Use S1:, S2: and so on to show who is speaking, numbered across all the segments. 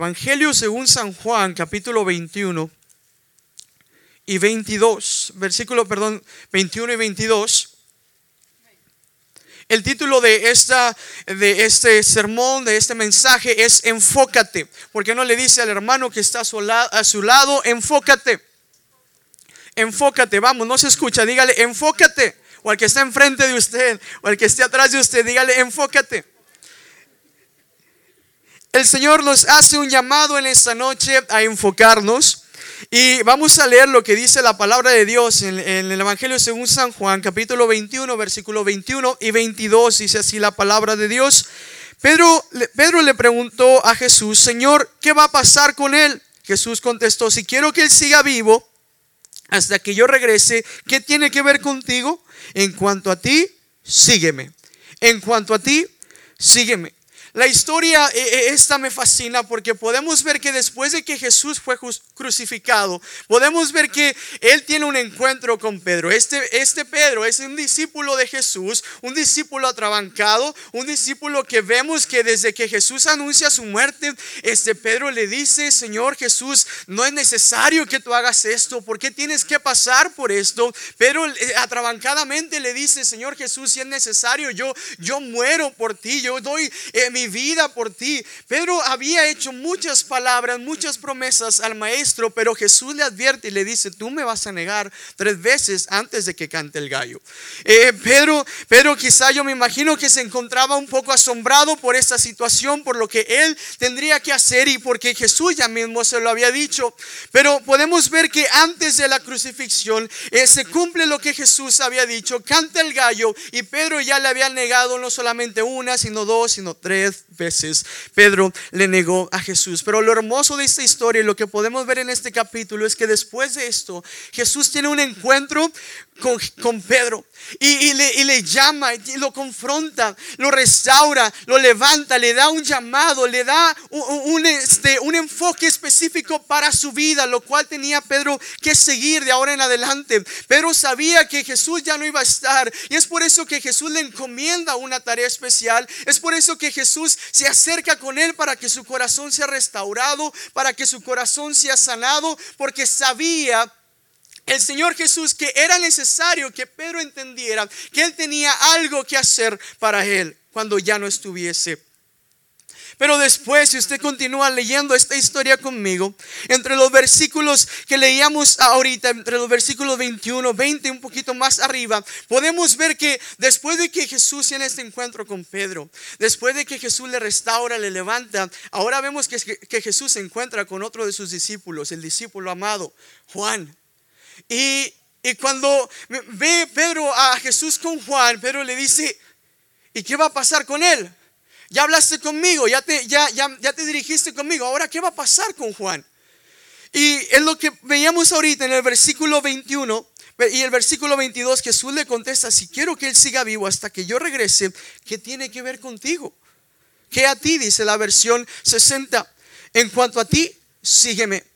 S1: Evangelio según San Juan, capítulo 21 y 22, versículo, perdón, 21 y 22. El título de, esta, de este sermón, de este mensaje es Enfócate. ¿Por qué no le dice al hermano que está a su, a su lado, enfócate? Enfócate, vamos, no se escucha, dígale, enfócate. O al que está enfrente de usted, o al que esté atrás de usted, dígale, enfócate. El Señor nos hace un llamado en esta noche a enfocarnos. Y vamos a leer lo que dice la palabra de Dios en, el Evangelio según San Juan, capítulo 21, versículo 21 y 22. Dice así la palabra de Dios. Pedro, Pedro le preguntó a Jesús, Señor, ¿qué va a pasar con él? Jesús contestó, si quiero que él siga vivo hasta que yo regrese, ¿qué tiene que ver contigo? En cuanto a ti, sígueme. En cuanto a ti, sígueme. La historia eh, eh, esta me fascina porque podemos ver que después de que Jesús fue crucificado, podemos ver que él tiene un encuentro con Pedro. Este, este Pedro es un discípulo de Jesús, un discípulo atrabancado, un discípulo que vemos que desde que Jesús anuncia su muerte, este Pedro le dice, Señor Jesús, no es necesario que tú hagas esto, ¿por qué tienes que pasar por esto? Pero eh, atrabancadamente le dice, Señor Jesús, si es necesario, yo, yo muero por ti, yo doy mi vida por ti. Pedro había hecho muchas palabras, muchas promesas al maestro, pero Jesús le advierte y le dice, tú me vas a negar tres veces antes de que cante el gallo. Eh, Pedro, Pedro quizá yo me imagino que se encontraba un poco asombrado por esta situación, por lo que él tendría que hacer y porque Jesús ya mismo se lo había dicho. Pero podemos ver que antes de la crucifixión eh, se cumple lo que Jesús había dicho, canta el gallo y Pedro ya le había negado no solamente una, sino dos, sino tres veces Pedro le negó a Jesús. Pero lo hermoso de esta historia y lo que podemos ver en este capítulo es que después de esto, Jesús tiene un encuentro con, Pedro y, le, llama y lo confronta, lo restaura, lo levanta, le da un llamado, le da un, este, un enfoque específico para su vida, lo cual tenía Pedro que seguir de ahora en adelante. Pedro sabía que Jesús ya no iba a estar y es por eso que Jesús le encomienda una tarea especial, es por eso que Jesús se acerca con él para que su corazón sea restaurado, para que su corazón sea sanado, porque sabía el Señor Jesús que era necesario que Pedro entendiera que él tenía algo que hacer para él cuando ya no estuviese. Pero después, si usted continúa leyendo esta historia conmigo, entre los versículos que leíamos ahorita, entre los versículos 21, 20, un poquito más arriba, podemos ver que después de que Jesús tiene este encuentro con Pedro, después de que Jesús le restaura, le levanta, ahora vemos que, que Jesús se encuentra con otro de sus discípulos, el discípulo amado, Juan. Y, cuando ve Pedro a Jesús con Juan, Pedro le dice, ¿y qué va a pasar con él? Ya hablaste conmigo, ya te, ya, te dirigiste conmigo, ahora ¿qué va a pasar con Juan? Y es lo que veíamos ahorita en el versículo 21 y el versículo 22, Jesús le contesta, si quiero que él siga vivo hasta que yo regrese, ¿qué tiene que ver contigo? ¿Qué a ti? Dice la versión 60. En cuanto a ti, sígueme.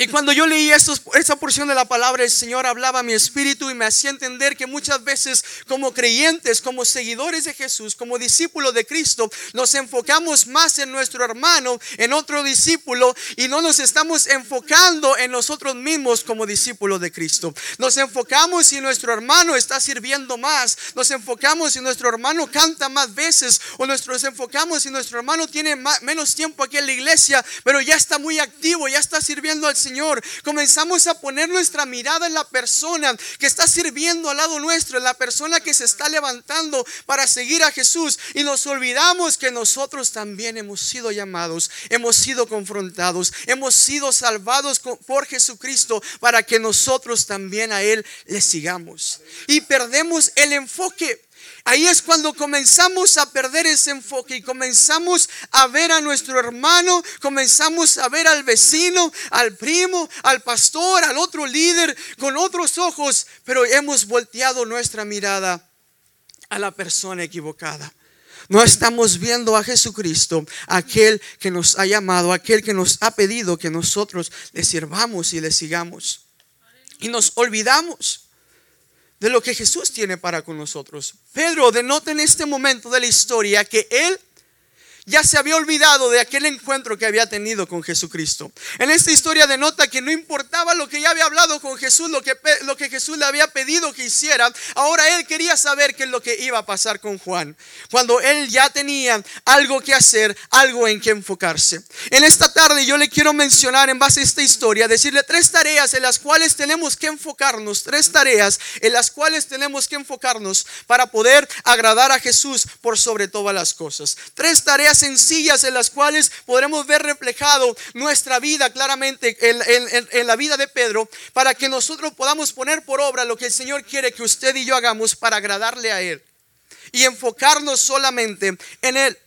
S1: Y cuando yo leía esta porción de la palabra, el Señor hablaba a mi espíritu y me hacía entender que muchas veces como creyentes, como seguidores de Jesús, como discípulos de Cristo, nos enfocamos más en nuestro hermano, en otro discípulo, y no nos estamos enfocando en nosotros mismos como discípulos de Cristo. Nos enfocamos si nuestro hermano está sirviendo más, nos enfocamos si nuestro hermano canta más veces, o nos enfocamos si nuestro hermano tiene menos tiempo aquí en la iglesia, pero ya está muy activo, ya está sirviendo al Señor Señor, comenzamos a poner nuestra mirada en la persona que está sirviendo al lado nuestro, en la persona que se está levantando para seguir a Jesús y nos olvidamos que nosotros también hemos sido llamados, hemos sido confrontados, hemos sido salvados por Jesucristo para que nosotros también a Él le sigamos. Y perdemos el enfoque. Ahí es cuando comenzamos a perder ese enfoque y comenzamos a ver a nuestro hermano, comenzamos a ver al vecino, al primo, al pastor, al otro líder con otros ojos, pero hemos volteado nuestra mirada a la persona equivocada. No estamos viendo a Jesucristo, aquel que nos ha llamado, aquel que nos ha pedido que nosotros le sirvamos y le sigamos. Y nos olvidamos de lo que Jesús tiene para con nosotros. Pedro denota en este momento de la historia que él ya se había olvidado de aquel encuentro que había tenido con Jesucristo. En esta historia denota que no importaba lo que ya había hablado con Jesús, lo que, lo que Jesús le había pedido que hiciera, ahora él quería saber qué es lo que iba a pasar con Juan, cuando él ya tenía algo que hacer, algo en que enfocarse. En esta tarde yo le quiero mencionar en base a esta historia, decirle tres tareas en las cuales tenemos que enfocarnos, tres tareas en las cuales tenemos que enfocarnos para poder agradar a Jesús por sobre todas las cosas. Tres tareas sencillas en las cuales podremos ver reflejado nuestra vida claramente en, la vida de Pedro para que nosotros podamos poner por obra lo que el Señor quiere que usted y yo hagamos para agradarle a Él y enfocarnos solamente en Él.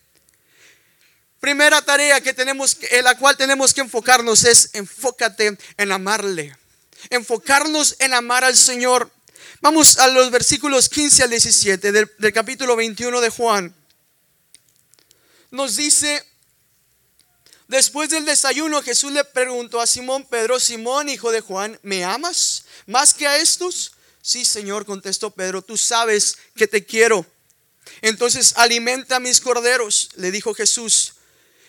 S1: Primera tarea que tenemos, en la cual tenemos que enfocarnos es enfócate en amarle. Enfocarnos en amar al Señor. Vamos a los versículos 15 al 17 del, capítulo 21 de Juan nos dice, después del desayuno Jesús le preguntó a Simón Pedro, Simón, hijo de Juan, ¿me amas más que a estos? Sí, Señor, contestó Pedro, tú sabes que te quiero. Entonces alimenta a mis corderos, le dijo Jesús.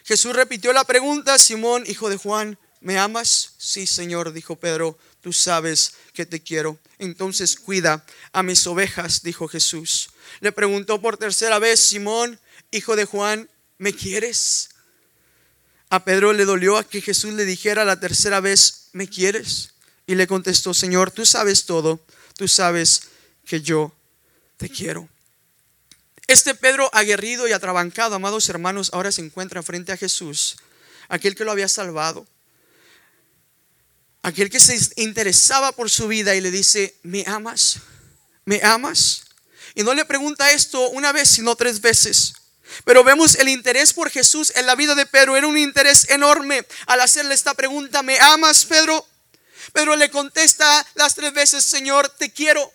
S1: Jesús repitió la pregunta, Simón, hijo de Juan, ¿me amas? Sí, Señor, dijo Pedro, tú sabes que te quiero. Entonces cuida a mis ovejas, dijo Jesús. Le preguntó por tercera vez, Simón, hijo de Juan, ¿me quieres? A Pedro le dolió a que Jesús le dijera la tercera vez, ¿me quieres? Y le contestó, Señor, tú sabes todo, tú sabes que yo te quiero. Este Pedro aguerrido y atrabancado, amados hermanos, ahora se encuentra frente a Jesús, aquel que lo había salvado, aquel que se interesaba por su vida y le dice, ¿me amas? ¿Me amas? Y no le pregunta esto una vez, sino tres veces. Pero vemos el interés por Jesús en la vida de Pedro. Era un interés enorme al hacerle esta pregunta. ¿Me amas, Pedro? Pedro le contesta las tres veces, Señor, te quiero.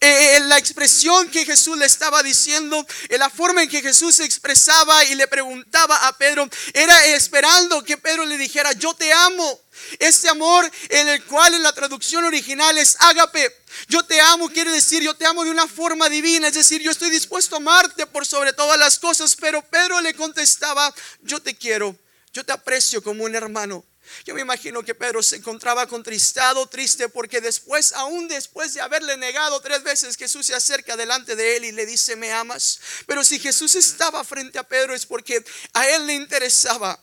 S1: Eh, eh, la expresión que Jesús le estaba diciendo, en la forma en que Jesús se expresaba y le preguntaba a Pedro, era esperando que Pedro le dijera, yo te amo. Este amor en el cual en la traducción original es ágape. Yo te amo quiere decir yo te amo de una forma divina, es decir, yo estoy dispuesto a amarte por sobre todas las cosas, pero Pedro le contestaba, yo te quiero, yo te aprecio como un hermano. Yo me imagino que Pedro se encontraba contristado, triste, porque después, aún después de haberle negado tres veces, Jesús se acerca delante de él y le dice, me amas. Pero si Jesús estaba frente a Pedro es porque a él le interesaba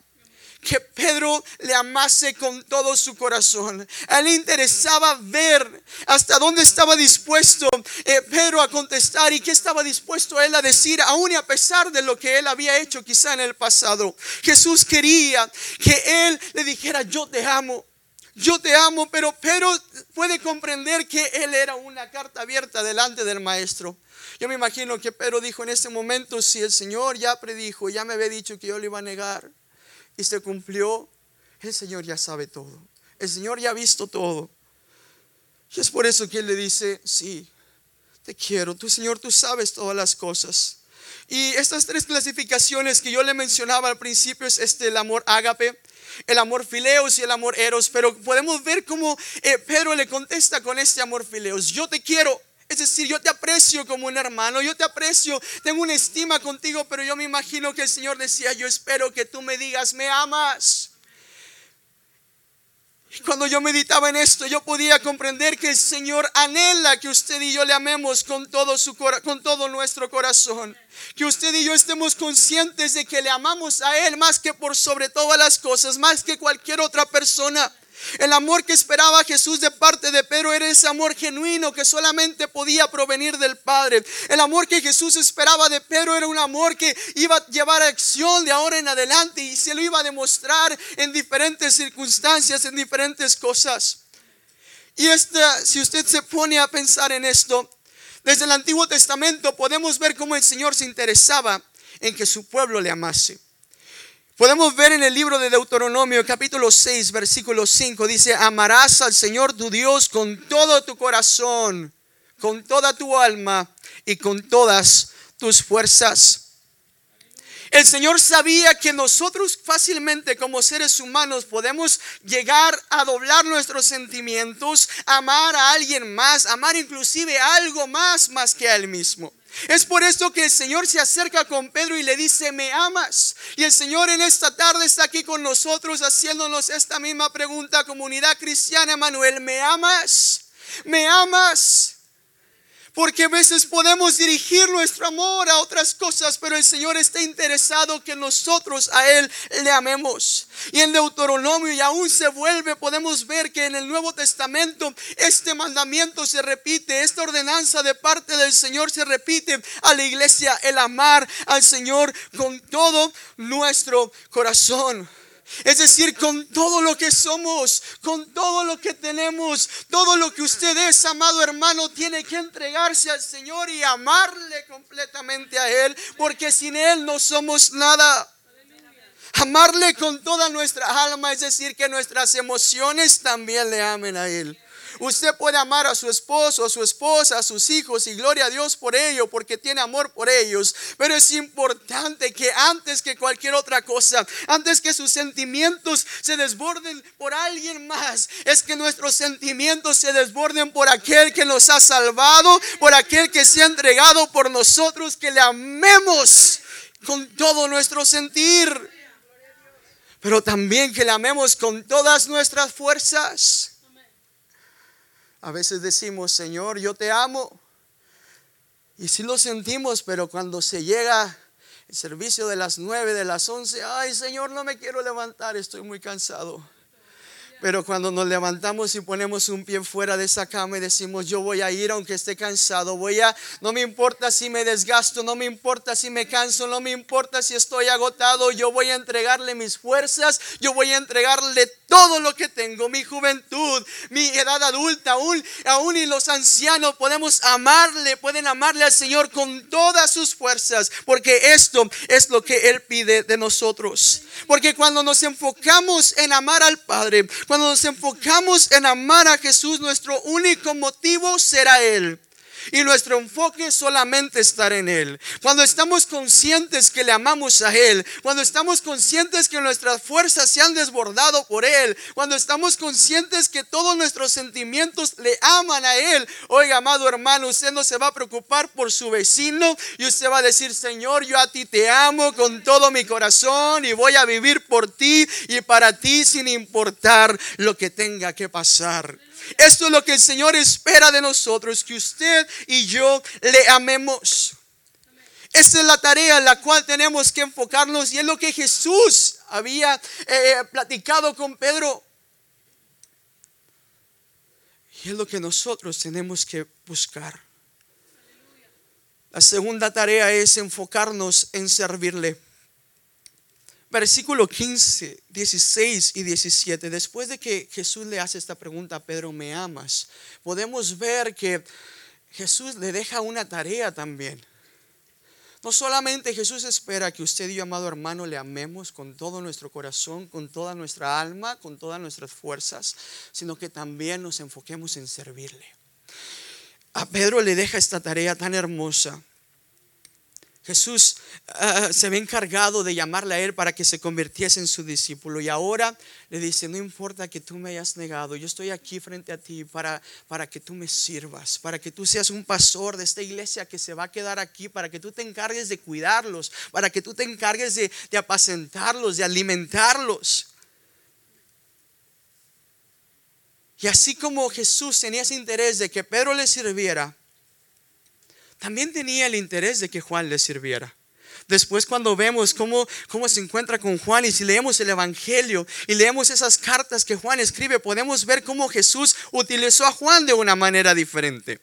S1: que Pedro le amase con todo su corazón. A él le interesaba ver hasta dónde estaba dispuesto eh, Pedro a contestar y qué estaba dispuesto él a decir, aún y a pesar de lo que él había hecho quizá en el pasado. Jesús quería que él le dijera, yo te amo. Yo te amo, pero Pedro puede comprender que él era una carta abierta delante del maestro. Yo me imagino que Pedro dijo en ese momento, si el Señor ya predijo, ya me había dicho que yo le iba a negar, y se cumplió, el Señor ya sabe todo. El Señor ya ha visto todo. Y es por eso que Él le dice, sí, te quiero. Tu Señor, tú sabes todas las cosas. Y estas tres clasificaciones que yo le mencionaba al principio es este, el amor ágape, el amor fileos y el amor eros. Pero podemos ver cómo eh, Pedro le contesta con este amor fileos. Yo te quiero. Es decir, yo te aprecio como un hermano, yo te aprecio, tengo una estima contigo, pero yo me imagino que el Señor decía, yo espero que tú me digas, me amas. Y cuando yo meditaba en esto, yo podía comprender que el Señor anhela que usted y yo le amemos con todo, su, con todo nuestro corazón. Que usted y yo estemos conscientes de que le amamos a Él más que por sobre todas las cosas, más que cualquier otra persona. El amor que esperaba Jesús de parte de Pedro era ese amor genuino que solamente podía provenir del Padre. El amor que Jesús esperaba de Pedro era un amor que iba a llevar a acción de ahora en adelante y se lo iba a demostrar en diferentes circunstancias, en diferentes cosas. Y esta, si usted se pone a pensar en esto, desde el Antiguo Testamento podemos ver cómo el Señor se interesaba en que su pueblo le amase. Podemos ver en el libro de Deuteronomio capítulo 6 versículo 5 dice, amarás al Señor tu Dios con todo tu corazón, con toda tu alma y con todas tus fuerzas. El Señor sabía que nosotros fácilmente como seres humanos podemos llegar a doblar nuestros sentimientos, amar a alguien más, amar inclusive algo más más que a Él mismo. Es por esto que el Señor se acerca con Pedro y le dice, me amas. Y el Señor en esta tarde está aquí con nosotros haciéndonos esta misma pregunta, comunidad cristiana, Manuel, ¿me amas? ¿Me amas? Porque a veces podemos dirigir nuestro amor a otras cosas, pero el Señor está interesado que nosotros a Él le amemos. Y en Deuteronomio y aún se vuelve, podemos ver que en el Nuevo Testamento este mandamiento se repite, esta ordenanza de parte del Señor se repite a la iglesia, el amar al Señor con todo nuestro corazón. Es decir, con todo lo que somos, con todo lo que tenemos, todo lo que usted es, amado hermano, tiene que entregarse al Señor y amarle completamente a Él, porque sin Él no somos nada. Amarle con toda nuestra alma, es decir, que nuestras emociones también le amen a Él. Usted puede amar a su esposo, a su esposa, a sus hijos y gloria a Dios por ello, porque tiene amor por ellos. Pero es importante que antes que cualquier otra cosa, antes que sus sentimientos se desborden por alguien más, es que nuestros sentimientos se desborden por aquel que nos ha salvado, por aquel que se ha entregado por nosotros, que le amemos con todo nuestro sentir. Pero también que le amemos con todas nuestras fuerzas. A veces decimos, Señor, yo te amo. Y sí lo sentimos, pero cuando se llega el servicio de las nueve, de las once, ay Señor, no me quiero levantar, estoy muy cansado. Pero cuando nos levantamos y ponemos un pie fuera de esa cama y decimos, yo voy a ir aunque esté cansado, voy a, no me importa si me desgasto, no me importa si me canso, no me importa si estoy agotado, yo voy a entregarle mis fuerzas, yo voy a entregarle todo lo que tengo, mi juventud, mi edad adulta, aún, aún y los ancianos podemos amarle, pueden amarle al Señor con todas sus fuerzas, porque esto es lo que Él pide de nosotros. Porque cuando nos enfocamos en amar al Padre, cuando nos enfocamos en amar a Jesús, nuestro único motivo será Él y nuestro enfoque solamente estar en Él. Cuando estamos conscientes que le amamos a Él, cuando estamos conscientes que nuestras fuerzas se han desbordado por Él, cuando estamos conscientes que todos nuestros sentimientos le aman a Él, oiga, amado hermano, usted no se va a preocupar por su vecino y usted va a decir, Señor, yo a ti te amo con todo mi corazón y voy a vivir por ti y para ti sin importar lo que tenga que pasar. Esto es lo que el Señor espera de nosotros, que usted y yo le amemos. Esta es la tarea en la cual tenemos que enfocarnos y es lo que Jesús había eh, platicado con Pedro. Y es lo que nosotros tenemos que buscar. La segunda tarea es enfocarnos en servirle versículo 15, 16 y 17, después de que Jesús le hace esta pregunta a Pedro, ¿me amas? Podemos ver que Jesús le deja una tarea también. No solamente Jesús espera que usted y yo, amado hermano, le amemos con todo nuestro corazón, con toda nuestra alma, con todas nuestras fuerzas, sino que también nos enfoquemos en servirle. A Pedro le deja esta tarea tan hermosa Jesús ah, se había encargado de llamarle a él para que se convirtiese en su discípulo y ahora le dice, no importa que tú me hayas negado, yo estoy aquí frente a ti para, para que tú me sirvas, para que tú seas un pastor de esta iglesia que se va a quedar aquí, para que tú te encargues de cuidarlos, para que tú te encargues de, de apacentarlos, de alimentarlos. Y así como Jesús tenía ese interés de que Pedro le sirviera, también tenía el interés de que Juan le sirviera. Después cuando vemos cómo, cómo se encuentra con Juan y si leemos el Evangelio y leemos esas cartas que Juan escribe, podemos ver cómo Jesús utilizó a Juan de una manera diferente.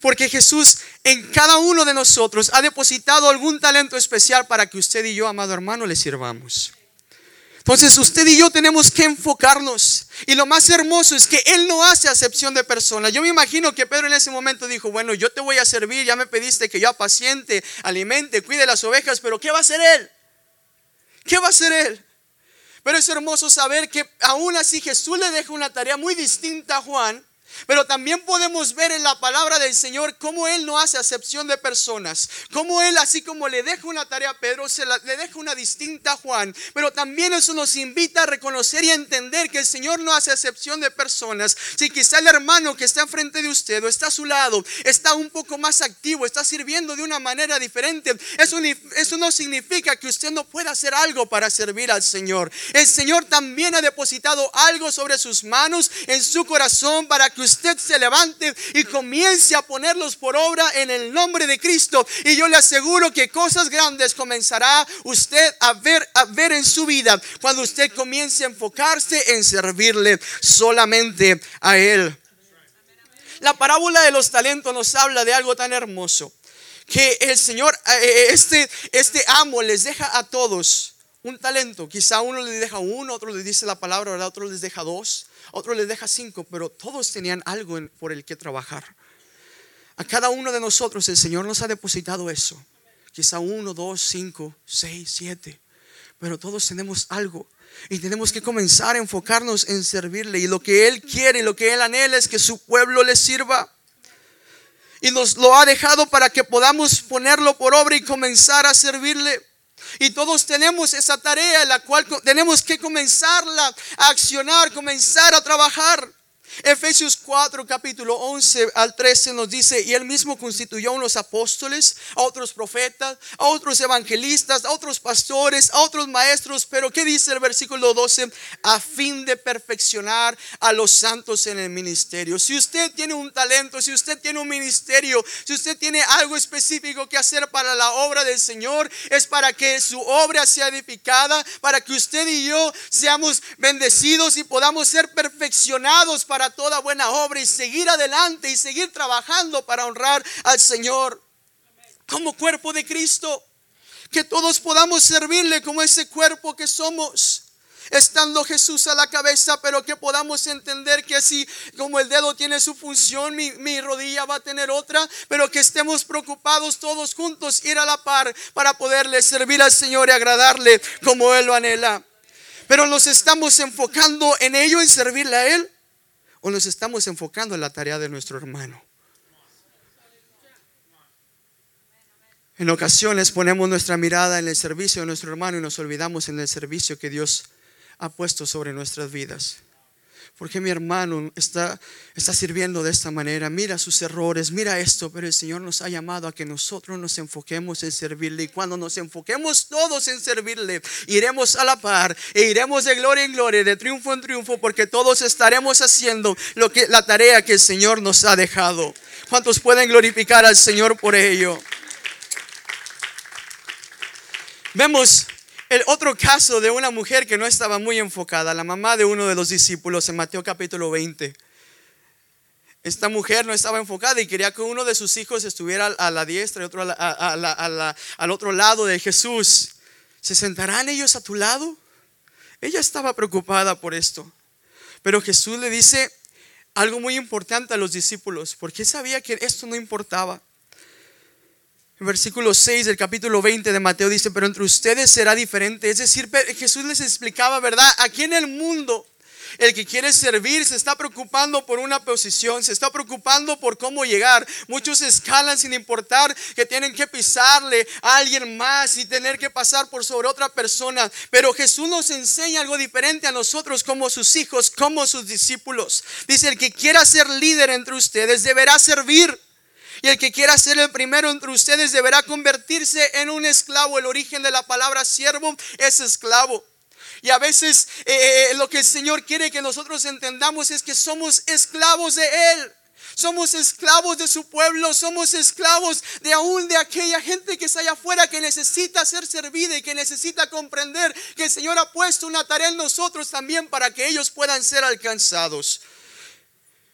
S1: Porque Jesús en cada uno de nosotros ha depositado algún talento especial para que usted y yo, amado hermano, le sirvamos. Entonces usted y yo tenemos que enfocarnos. Y lo más hermoso es que Él no hace acepción de personas. Yo me imagino que Pedro en ese momento dijo, bueno, yo te voy a servir, ya me pediste que yo apaciente, alimente, cuide las ovejas, pero ¿qué va a hacer Él? ¿Qué va a hacer Él? Pero es hermoso saber que aún así Jesús le deja una tarea muy distinta a Juan Pero también podemos ver en la palabra del Señor cómo Él no hace acepción de personas. Cómo Él, así como le deja una tarea a Pedro, se le deja una distinta a Juan. Pero también eso nos invita a reconocer y a entender que el Señor no hace acepción de personas. Si quizá el hermano que está enfrente de usted o está a su lado está un poco más activo, está sirviendo de una manera diferente, eso, eso no significa que usted no pueda hacer algo para servir al Señor. El Señor también ha depositado algo sobre sus manos, en su corazón, para que usted se levante y comience a ponerlos por obra en el nombre de Cristo. Y yo le aseguro que cosas grandes comenzará usted a ver, a ver en su vida cuando usted comience a enfocarse en servirle solamente a Él. La parábola de los talentos nos habla de algo tan hermoso que el Señor, eh, este, este amo les deja a todos un talento. Quizá uno le deja uno, otro le dice la palabra, otro les deja dos otro les deja cinco, pero todos tenían algo por el que trabajar. A cada uno de nosotros el Señor nos ha depositado eso. Quizá uno, dos, cinco, seis, siete. Pero todos tenemos algo. Y tenemos que comenzar a enfocarnos en servirle. Y lo que Él quiere y lo que Él anhela es que su pueblo le sirva. Y nos lo ha dejado para que podamos ponerlo por obra y comenzar a servirle. Y todos tenemos esa tarea la cual tenemos que comenzarla a accionar, comenzar a trabajar. Efesios 4, capítulo 11 al 13 nos dice, y él mismo constituyó a unos apóstoles, a otros profetas, a otros evangelistas, a otros pastores, a otros maestros, pero ¿qué dice el versículo 12? A fin de perfeccionar a los santos en el ministerio. Si usted tiene un talento, si usted tiene un ministerio, si usted tiene algo específico que hacer para la obra del Señor, es para que su obra sea edificada, para que usted y yo seamos bendecidos y podamos ser perfeccionados para toda buena obra y seguir adelante y seguir trabajando para honrar al Señor como cuerpo de Cristo. Que todos podamos servirle como ese cuerpo que somos estando Jesús a la cabeza, pero que podamos entender que así como el dedo tiene su función, mi, mi, rodilla va a tener otra, pero que estemos preocupados todos juntos, ir a la par para poderle servir al Señor y agradarle como Él lo anhela. Pero nos estamos enfocando en ello, en servirle a Él o nos estamos enfocando en la tarea de nuestro hermano. En ocasiones ponemos nuestra mirada en el servicio de nuestro hermano y nos olvidamos en el servicio que Dios ha puesto sobre nuestras vidas porque mi hermano está, está sirviendo de esta manera? Mira sus errores, mira esto, pero el Señor nos ha llamado a que nosotros nos enfoquemos en servirle. Y cuando nos enfoquemos todos en servirle, iremos a la par e iremos de gloria en gloria, de triunfo en triunfo, porque todos estaremos haciendo lo que, la tarea que el Señor nos ha dejado. ¿Cuántos pueden glorificar al Señor por ello? Vemos el otro caso de una mujer que no estaba muy enfocada, la mamá de uno de los discípulos en Mateo capítulo 20. Esta mujer no estaba enfocada y quería que uno de sus hijos estuviera a la diestra y otro al otro lado de Jesús. ¿Se sentarán ellos a tu lado? Ella estaba preocupada por esto. Pero Jesús le dice algo muy importante a los discípulos, porque sabía que esto no importaba versículo 6 del capítulo 20 de Mateo dice, pero entre ustedes será diferente. Es decir, Jesús les explicaba, ¿verdad? Aquí en el mundo, el que quiere servir se está preocupando por una posición, se está preocupando por cómo llegar. Muchos escalan sin importar que tienen que pisarle a alguien más y tener que pasar por sobre otra persona. Pero Jesús nos enseña algo diferente a nosotros como sus hijos, como sus discípulos. Dice, el que quiera ser líder entre ustedes deberá servir. Y el que quiera ser el primero entre ustedes deberá convertirse en un esclavo. El origen de la palabra siervo es esclavo. Y a veces eh, eh, lo que el Señor quiere que nosotros entendamos es que somos esclavos de Él. Somos esclavos de su pueblo, somos esclavos de aún de aquella gente que está allá afuera que necesita ser servida y que necesita comprender que el Señor ha puesto una tarea en nosotros también para que ellos puedan ser alcanzados.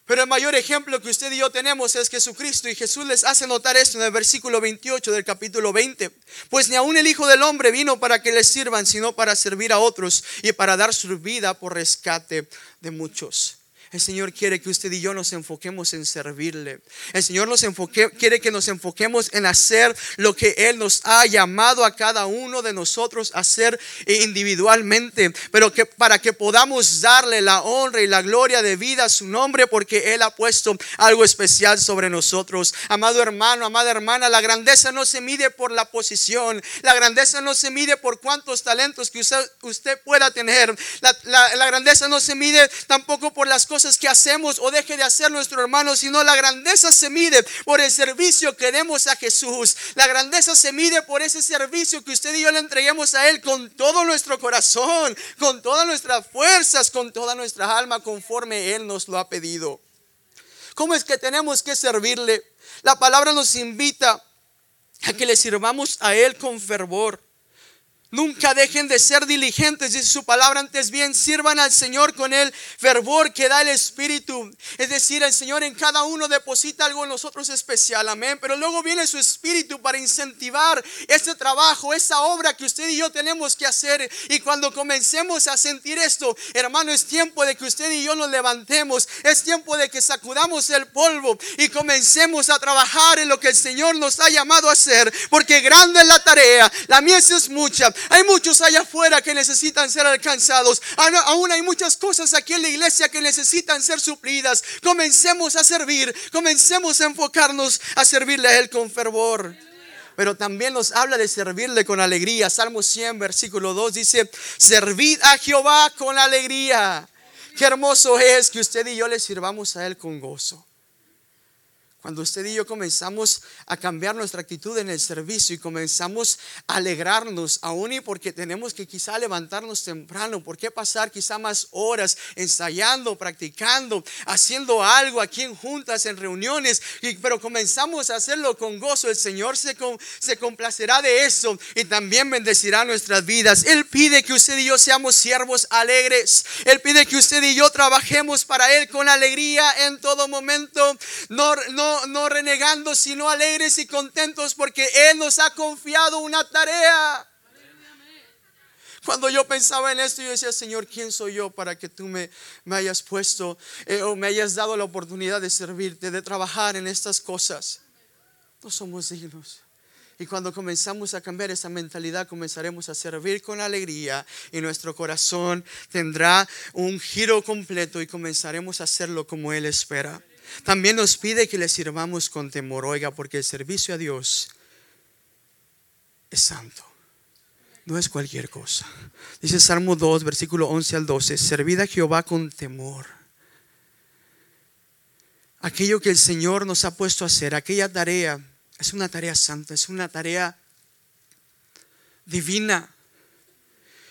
S1: Pero el mayor ejemplo que usted y yo tenemos es Jesucristo y Jesús les hace notar esto en el versículo 28 del capítulo 20. Pues ni aun el Hijo del Hombre vino para que les sirvan, sino para servir a otros y para dar su vida por rescate de muchos. El Señor quiere que usted y yo nos enfoquemos en servirle. El Señor nos enfoque, quiere que nos enfoquemos en hacer lo que Él nos ha llamado a cada uno de nosotros a hacer individualmente. Pero que para que podamos darle la honra y la gloria de vida a su nombre, porque Él ha puesto algo especial sobre nosotros. Amado hermano, amada hermana, la grandeza no se mide por la posición. La grandeza no se mide por cuántos talentos que usted, pueda tener. La, la grandeza no se mide tampoco por las cosas cosas que hacemos o deje de hacer nuestro hermano, sino la grandeza se mide por el servicio que demos a Jesús. La grandeza se mide por ese servicio que usted y yo le entreguemos a Él con todo nuestro corazón, con todas nuestras fuerzas, con toda nuestra alma, conforme Él nos lo ha pedido. ¿Cómo es que tenemos que servirle? La palabra nos invita a que le sirvamos a Él con fervor. Nunca dejen de ser diligentes, dice su palabra. Antes bien, sirvan al Señor con el fervor que da el Espíritu. Es decir, el Señor en cada uno deposita algo en nosotros especial. Amén. Pero luego viene su Espíritu para incentivar ese trabajo, esa obra que usted y yo tenemos que hacer. Y cuando comencemos a sentir esto, hermano, es tiempo de que usted y yo nos levantemos. Es tiempo de que sacudamos el polvo y comencemos a trabajar en lo que el Señor nos ha llamado a hacer. Porque grande es la tarea. La mies es mucha hay muchos allá afuera que necesitan ser alcanzados. Ah, aún hay muchas cosas aquí en la iglesia que necesitan ser suplidas. Comencemos a servir, comencemos a enfocarnos a servirle a Él con fervor pero también nos habla de servirle con alegría. Salmo 100, versículo 2 dice, servid a Jehová con alegría. Qué hermoso es que usted y yo le sirvamos a Él con gozo. Cuando usted y yo comenzamos a cambiar nuestra actitud en el servicio y comenzamos a alegrarnos, aún y porque tenemos que quizá levantarnos temprano, ¿por qué pasar quizá más horas ensayando, practicando, haciendo algo aquí en juntas, en reuniones? Pero comenzamos a hacerlo con gozo, el Señor se, se complacerá de eso y también bendecirá nuestras vidas. Él pide que usted y yo seamos siervos alegres. Él pide que usted y yo trabajemos para Él con alegría en todo momento. No, no no, renegando, sino alegres y contentos porque Él nos ha confiado una tarea. Cuando yo pensaba en esto, yo decía, Señor, ¿quién soy yo para que tú me, me hayas puesto eh, o me hayas dado la oportunidad de servirte, de trabajar en estas cosas? No somos dignos. Y cuando comenzamos a cambiar esa mentalidad, comenzaremos a servir con alegría y nuestro corazón tendrá un giro completo y comenzaremos a hacerlo como Él espera. También nos pide que le sirvamos con temor, oiga, porque el servicio a Dios es santo. No es cualquier cosa. Dice Salmo 2, versículo 11 al 12, servid a Jehová con temor. Aquello que el Señor nos ha puesto a hacer, aquella tarea, es una tarea santa, es una tarea divina.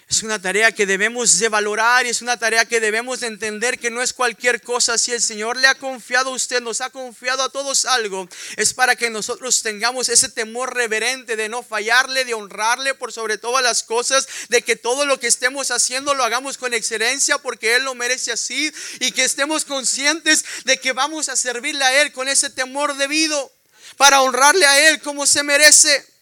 S1: Es una tarea que debemos de valorar y es una tarea que debemos de entender que no es cualquier cosa. Si el Señor le ha confiado a usted, nos ha confiado a todos algo, es para que nosotros tengamos ese temor reverente de no fallarle, de honrarle por sobre todas las cosas, de que todo lo que estemos haciendo lo hagamos con excelencia porque Él lo merece así y que estemos conscientes de que vamos a servirle a Él con ese temor debido para honrarle a Él como se merece.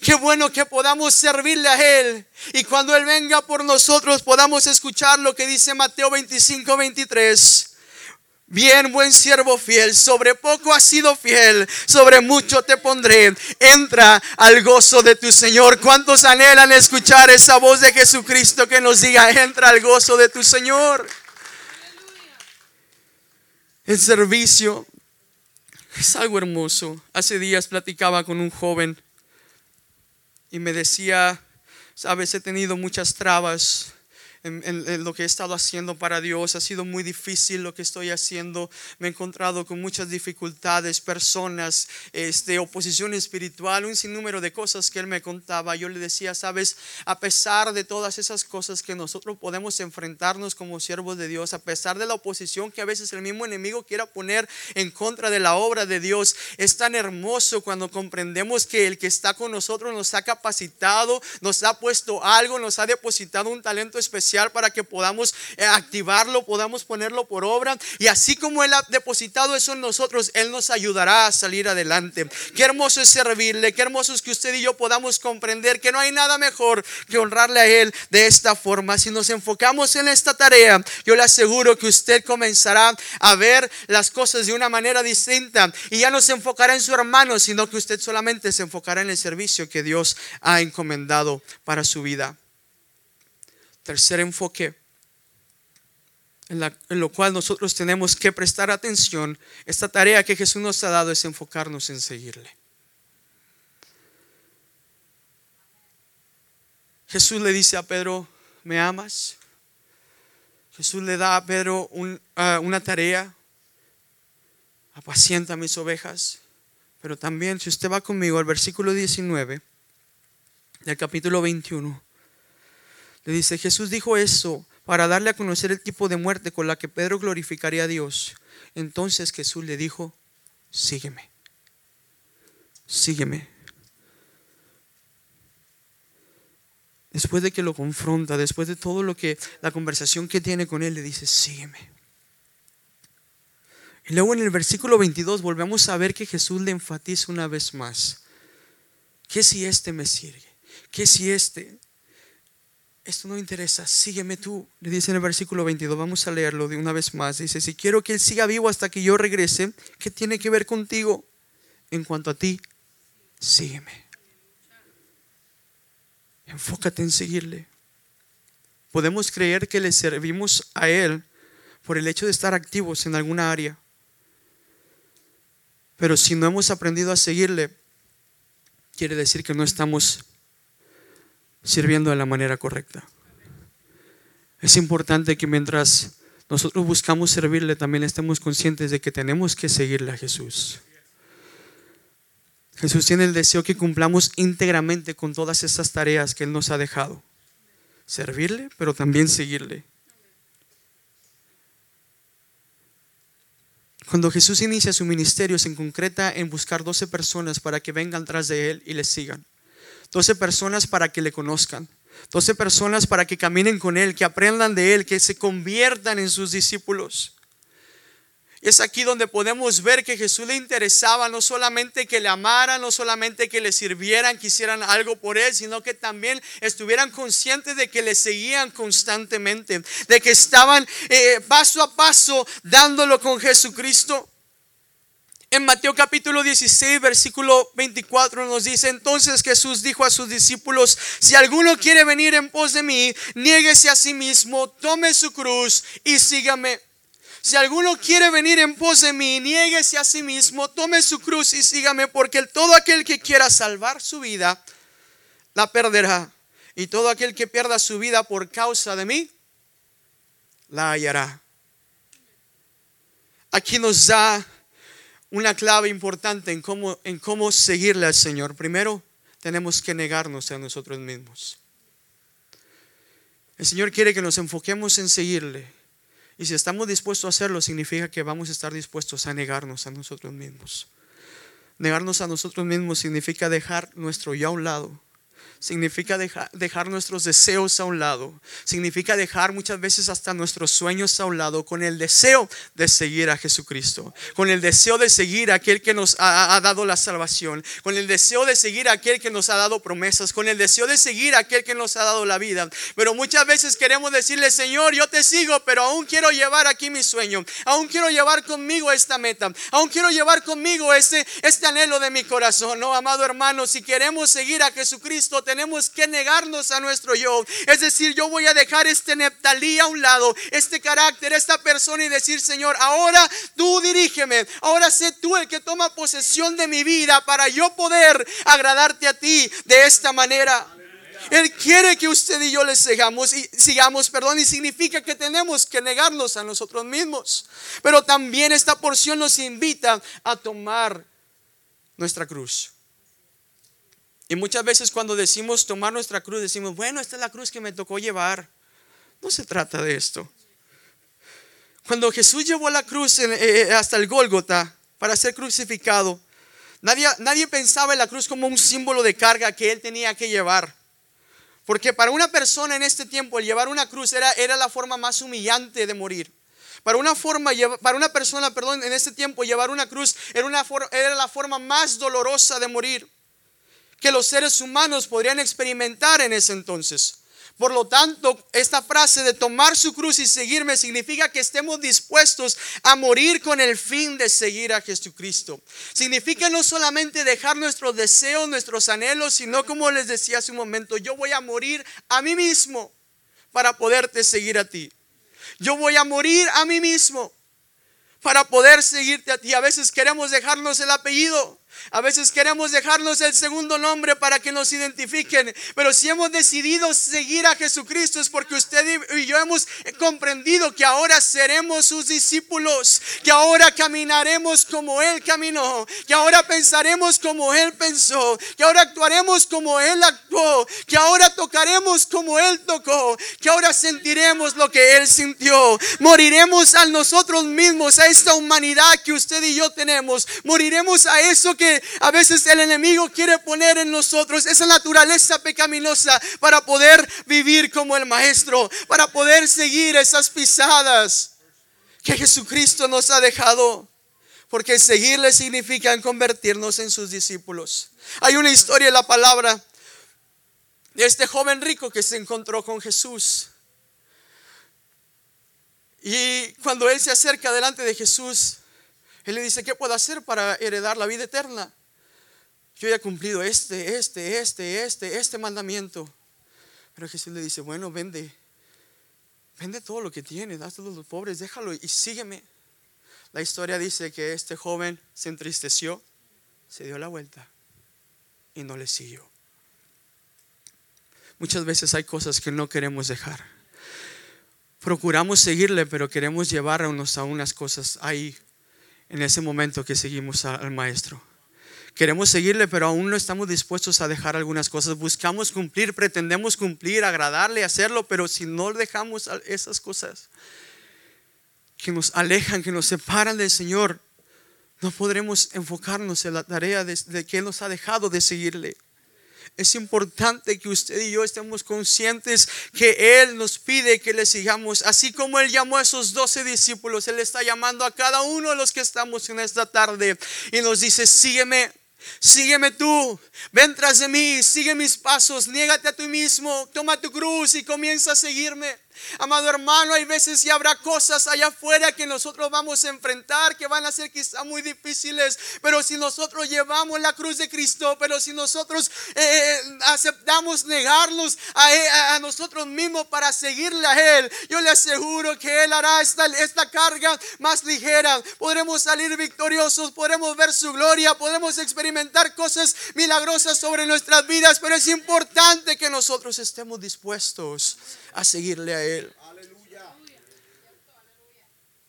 S1: Qué bueno que podamos servirle a Él. Y cuando Él venga por nosotros podamos escuchar lo que dice Mateo 25, 23. Bien, buen siervo fiel, sobre poco has sido fiel, sobre mucho te pondré. Entra al gozo de tu Señor. ¿Cuántos anhelan escuchar esa voz de Jesucristo que nos diga, entra al gozo de tu Señor? El servicio es algo hermoso. Hace días platicaba con un joven y me decía, sabes, he tenido muchas trabas lo que he estado haciendo para Dios. Ha sido muy difícil lo que estoy haciendo. Me he encontrado con muchas dificultades, personas, este, oposición espiritual, un sinnúmero de cosas que Él me contaba. Yo le decía, sabes, a pesar de todas esas cosas que nosotros podemos enfrentarnos como siervos de Dios, a pesar de la oposición que a veces el mismo enemigo quiera poner en contra de la obra de Dios, es tan hermoso cuando comprendemos que el que está con nosotros nos ha capacitado, nos ha puesto algo, nos ha depositado un talento especial para que podamos eh, activarlo, podamos ponerlo por obra. Y así como Él ha depositado eso en nosotros, Él nos ayudará a salir adelante. Qué hermoso es servirle, qué hermoso es que usted y yo podamos comprender que no hay nada mejor que honrarle a Él de esta forma. Si nos enfocamos en esta tarea, yo le aseguro que usted comenzará a ver las cosas de una manera distinta y ya no se enfocará en su hermano, sino que usted solamente se enfocará en el servicio que Dios ha encomendado para su vida. Tercer enfoque en, lo cual nosotros tenemos que prestar atención, esta tarea que Jesús nos ha dado es enfocarnos en seguirle. Jesús le dice a Pedro, ¿me amas? Jesús le da a Pedro ah, una tarea, apacienta mis ovejas, pero también si usted va conmigo al versículo 19 del capítulo 21, le dice, Jesús dijo eso para darle a conocer el tipo de muerte con la que Pedro glorificaría a Dios. Entonces Jesús le dijo, sígueme, sígueme. Después de que lo confronta, después de todo lo que la conversación que tiene con él, le dice, sígueme. Y luego en el versículo 22 volvemos a ver que Jesús le enfatiza una vez más, que si este me sirve, que si este esto no interesa, sígueme tú. Le dice en el versículo 22, vamos a leerlo de una vez más. Dice, si quiero que Él siga vivo hasta que yo regrese, ¿qué tiene que ver contigo? En cuanto a ti, sígueme. Enfócate en seguirle. Podemos creer que le servimos a Él por el hecho de estar activos en alguna área. Pero si no hemos aprendido a seguirle, quiere decir que no estamos sirviendo de la manera correcta. Es importante que mientras nosotros buscamos servirle, también estemos conscientes de que tenemos que seguirle a Jesús. Jesús tiene el deseo que cumplamos íntegramente con todas esas tareas que Él nos ha dejado. Servirle, pero también seguirle. Cuando Jesús inicia su ministerio, se concreta en buscar 12 personas para que vengan tras de Él y le sigan. 12 personas para que le conozcan. 12 personas para que caminen con Él, que aprendan de Él, que se conviertan en sus discípulos. Es aquí donde podemos ver que Jesús le interesaba no solamente que le amaran, no solamente que le sirvieran, que hicieran algo por Él, sino que también estuvieran conscientes de que le seguían constantemente, de que estaban eh, paso a paso dándolo con Jesucristo. En Mateo capítulo 16, versículo 24 nos dice, entonces Jesús dijo a sus discípulos, si alguno quiere venir en pos de mí, niéguese a sí mismo, tome su cruz y sígame. Si alguno quiere venir en pos de mí, niéguese a sí mismo, tome su cruz y sígame, porque todo aquel que quiera salvar su vida, la perderá. Y todo aquel que pierda su vida por causa de mí, la hallará. Aquí nos da una clave importante en cómo, en cómo seguirle al Señor. Primero, tenemos que negarnos a nosotros mismos. El Señor quiere que nos enfoquemos en seguirle. Y si estamos dispuestos a hacerlo, significa que vamos a estar dispuestos a negarnos a nosotros mismos. Negarnos a nosotros mismos significa dejar nuestro yo a un lado significa dejar, nuestros deseos a un lado, significa dejar muchas veces hasta nuestros sueños a un lado con el deseo de seguir a Jesucristo, con el deseo de seguir a aquel que nos ha, dado la salvación, con el deseo de seguir a aquel que nos ha dado promesas, con el deseo de seguir a aquel que nos ha dado la vida. Pero muchas veces queremos decirle, Señor, yo te sigo, pero aún quiero llevar aquí mi sueño, aún quiero llevar conmigo esta meta, aún quiero llevar conmigo este, este anhelo de mi corazón. No, amado hermano, si queremos seguir a Jesucristo, tenemos que negarnos a nuestro yo. Es decir, yo voy a dejar este Neptalí a un lado, este carácter, esta persona y decir, Señor, ahora tú dirígeme, ahora sé tú el que toma posesión de mi vida para yo poder agradarte a ti de esta manera. Él quiere que usted y yo le sigamos y sigamos, perdón, y significa que tenemos que negarnos a nosotros mismos. Pero también esta porción nos invita a tomar nuestra cruz. Y muchas veces cuando decimos tomar nuestra cruz, decimos, bueno, esta es la cruz que me tocó llevar. No se trata de esto. Cuando Jesús llevó la cruz eh, eh, hasta el Gólgota para ser crucificado, nadie, nadie pensaba en la cruz como un símbolo de carga que él tenía que llevar. Porque para una persona en este tiempo el llevar una cruz era, era la forma más humillante de morir. Para una, forma, para una persona, perdón, en este tiempo llevar una cruz era, una, era la forma más dolorosa de morir que los seres humanos podrían experimentar en ese entonces. Por lo tanto, esta frase de tomar su cruz y seguirme significa que estemos dispuestos a morir con el fin de seguir a Jesucristo. Significa no solamente dejar nuestros deseos, nuestros anhelos, sino como les decía hace un momento, yo voy a morir a mí mismo para poderte seguir a ti. Yo voy a morir a mí mismo para poder seguirte a ti. A veces queremos dejarnos el apellido. A veces queremos dejarnos el segundo nombre para que nos identifiquen, pero si hemos decidido seguir a Jesucristo es porque usted y yo hemos comprendido que ahora seremos sus discípulos, que ahora caminaremos como Él caminó, que ahora pensaremos como Él pensó, que ahora actuaremos como Él actuó, que ahora tocaremos como Él tocó, que ahora sentiremos lo que Él sintió, moriremos a nosotros mismos, a esta humanidad que usted y yo tenemos, moriremos a eso que a veces el enemigo quiere poner en nosotros, esa naturaleza pecaminosa para poder vivir como el Maestro, para poder seguir esas pisadas que Jesucristo nos ha dejado. Porque seguirle significa convertirnos en sus discípulos. Hay una historia en la palabra de este joven rico que se encontró con Jesús. Y cuando él se acerca delante de Jesús, él le dice, ¿qué puedo hacer para heredar la vida eterna? Yo he cumplido este, este, este, este, este mandamiento. Pero Jesús le dice, bueno, vende, vende todo lo que tienes, dáselo a los pobres, déjalo y sígueme. La historia dice que este joven se entristeció, se dio la vuelta y no le siguió. Muchas veces hay cosas que no queremos dejar. Procuramos seguirle, pero queremos llevarnos a unas cosas ahí en ese momento que seguimos al maestro. Queremos seguirle, pero aún no estamos dispuestos a dejar algunas cosas. Buscamos cumplir, pretendemos cumplir, agradarle, hacerlo, pero si no dejamos esas cosas que nos alejan, que nos separan del Señor, no podremos enfocarnos en la tarea de, que Él nos ha dejado de seguirle. Es importante que usted y yo estemos conscientes que Él nos pide que le sigamos. Así como Él llamó a esos doce discípulos, Él está llamando a cada uno de los que estamos en esta tarde y nos dice, sígueme. Sígueme tú, ven tras de mí, sigue mis pasos, niégate a ti mismo, toma tu cruz y comienza a seguirme. Amado hermano, hay veces y habrá cosas allá afuera que nosotros vamos a enfrentar que van a ser quizá muy difíciles, pero si nosotros llevamos la cruz de Cristo, pero si nosotros eh, aceptamos negarnos a, nosotros mismos para seguirle a Él, yo le aseguro que Él hará esta, esta carga más ligera. Podremos salir victoriosos, podremos ver su gloria, podemos experimentar cosas milagrosas sobre nuestras vidas, pero es importante que nosotros estemos dispuestos a seguirle a Él.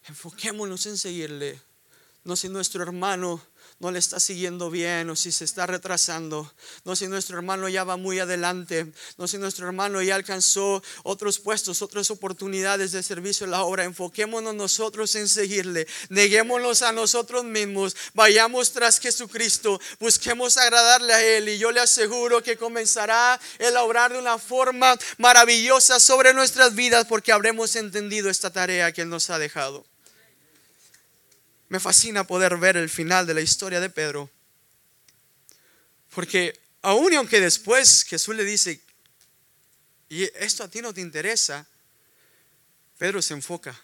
S1: Enfoquémonos en seguirle. No si nuestro hermano no le está siguiendo bien o si se está retrasando, no si nuestro hermano ya va muy adelante, no si nuestro hermano ya alcanzó otros puestos, otras oportunidades de servicio en la obra. Enfoquémonos nosotros en seguirle, neguémonos a nosotros mismos, vayamos tras Jesucristo, busquemos agradarle a Él y yo le aseguro que comenzará el obrar de una forma maravillosa sobre nuestras vidas porque habremos entendido esta tarea que Él nos ha dejado. Me fascina poder ver el final de la historia de Pedro. Porque aún y aunque después Jesús le dice, y esto a ti no te interesa, Pedro se enfoca.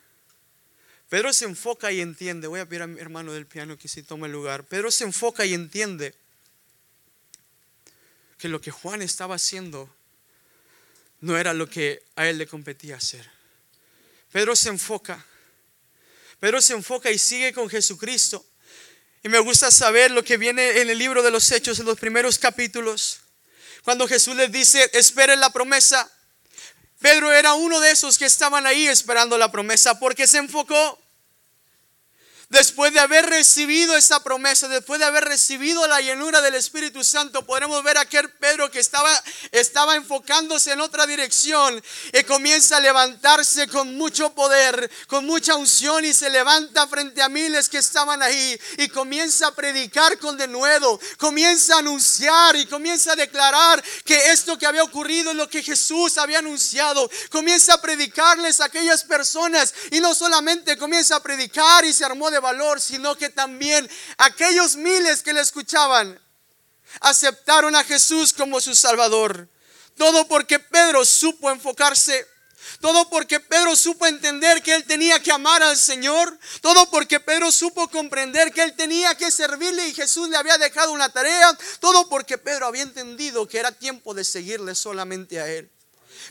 S1: Pedro se enfoca y entiende. Voy a pedir a mi hermano del piano que si tome el lugar. Pedro se enfoca y entiende que lo que Juan estaba haciendo no era lo que a él le competía hacer. Pedro se enfoca Pedro se enfoca y sigue con Jesucristo. Y me gusta saber lo que viene en el libro de los Hechos, en los primeros capítulos. Cuando Jesús les dice, esperen la promesa. Pedro era uno de esos que estaban ahí esperando la promesa porque se enfocó. Después de haber recibido esa promesa, después de haber recibido la llenura del Espíritu Santo, podremos ver a aquel Pedro que estaba, estaba enfocándose en otra dirección y comienza a levantarse con mucho poder, con mucha unción y se levanta frente a miles que estaban ahí y comienza a predicar con denuedo, comienza a anunciar y comienza a declarar que esto que había ocurrido es lo que Jesús había anunciado. Comienza a predicarles a aquellas personas y no solamente comienza a predicar y se armó valor, sino que también aquellos miles que le escuchaban aceptaron a Jesús como su Salvador. Todo porque Pedro supo enfocarse. Todo porque Pedro supo entender que él tenía que amar al Señor. Todo porque Pedro supo comprender que él tenía que servirle y Jesús le había dejado una tarea. Todo porque Pedro había entendido que era tiempo de seguirle solamente a él.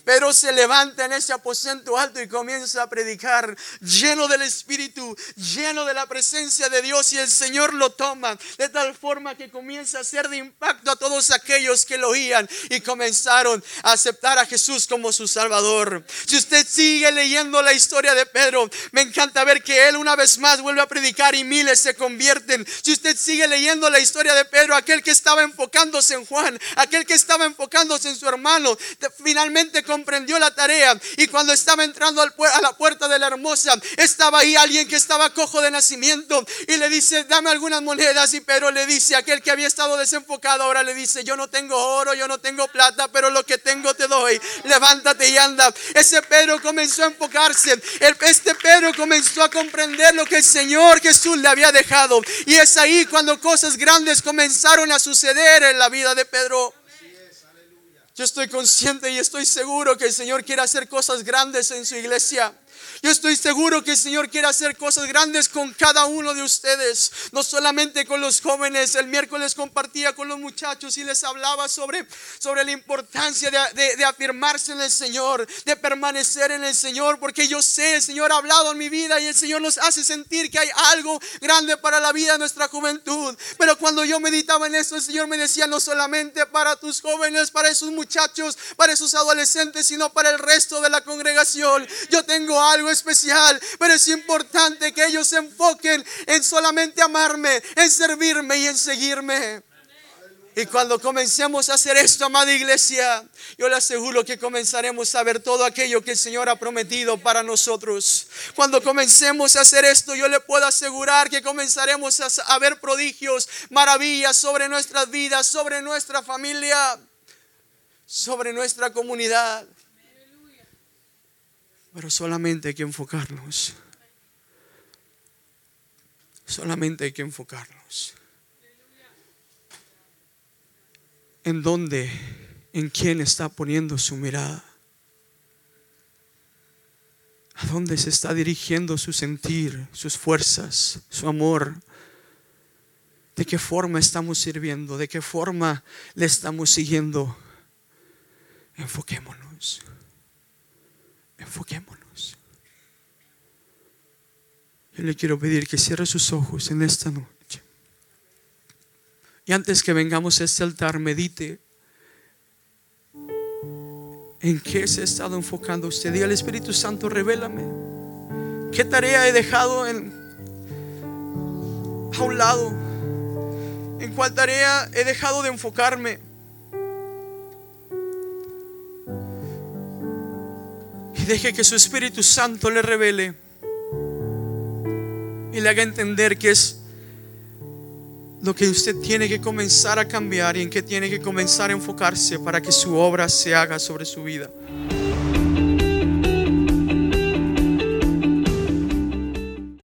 S1: Pedro se levanta en ese aposento alto y comienza a predicar, lleno del Espíritu, lleno de la presencia de Dios y el Señor lo toma de tal forma que comienza a ser de impacto a todos aquellos que lo oían y comenzaron a aceptar a Jesús como su Salvador. Si usted sigue leyendo la historia de Pedro, me encanta ver que él una vez más vuelve a predicar y miles se convierten. Si usted sigue leyendo la historia de Pedro, aquel que estaba enfocándose en Juan, aquel que estaba enfocándose en su hermano, finalmente comprendió la tarea. Y cuando estaba entrando a la puerta de la hermosa, estaba ahí alguien que estaba cojo de nacimiento. Y le dice, dame algunas monedas y Pedro le dice, aquel que había estado desenfocado ahora le dice, yo no tengo oro, yo no tengo plata, pero lo que tengo te doy, levántate y anda. Ese Pedro comenzó a enfocarse, este Pedro comenzó a comprender lo que el Señor Jesús le había dejado. Y es ahí cuando cosas grandes comenzaron a suceder en la vida de Pedro. Yo estoy consciente y estoy seguro que el Señor quiere hacer cosas grandes en su iglesia. Yo estoy seguro que el Señor quiere hacer cosas grandes con cada uno de ustedes, no solamente con los jóvenes. El miércoles compartía con los muchachos y les hablaba sobre, sobre la importancia de, afirmarse en el Señor, de permanecer en el Señor, porque yo sé, el Señor ha hablado en mi vida y el Señor nos hace sentir que hay algo grande para la vida de nuestra juventud. Pero cuando yo meditaba en esto, el Señor me decía, no solamente para tus jóvenes, para esos muchachos, para esos adolescentes, sino para el resto de la congregación. Yo tengo algo especial, pero es importante que ellos se enfoquen en solamente amarme, en servirme y en seguirme. Y cuando comencemos a hacer esto, amada iglesia, yo le aseguro que comenzaremos a ver todo aquello que el Señor ha prometido para nosotros. Cuando comencemos a hacer esto, yo le puedo asegurar que comenzaremos a, ver prodigios, maravillas sobre nuestras vidas, sobre nuestra familia, sobre nuestra comunidad. Pero solamente hay que enfocarnos. Solamente hay que enfocarnos. ¿En dónde? ¿En quién está poniendo su mirada? ¿A dónde se está dirigiendo su sentir, sus fuerzas, su amor? ¿De qué forma estamos sirviendo? ¿De qué forma le estamos siguiendo? Enfoquémonos. Enfoquémonos. Yo le quiero pedir que cierre sus ojos en esta noche. Y antes que vengamos a este altar, medite en qué se ha estado enfocando usted. Diga al Espíritu Santo, revélame. ¿Qué tarea he dejado en, a un lado? ¿En cuál tarea he dejado de enfocarme? Deje que su Espíritu Santo le revele y le haga entender que es lo que usted tiene que comenzar a cambiar y en qué tiene que comenzar a enfocarse para que su obra se haga sobre su vida.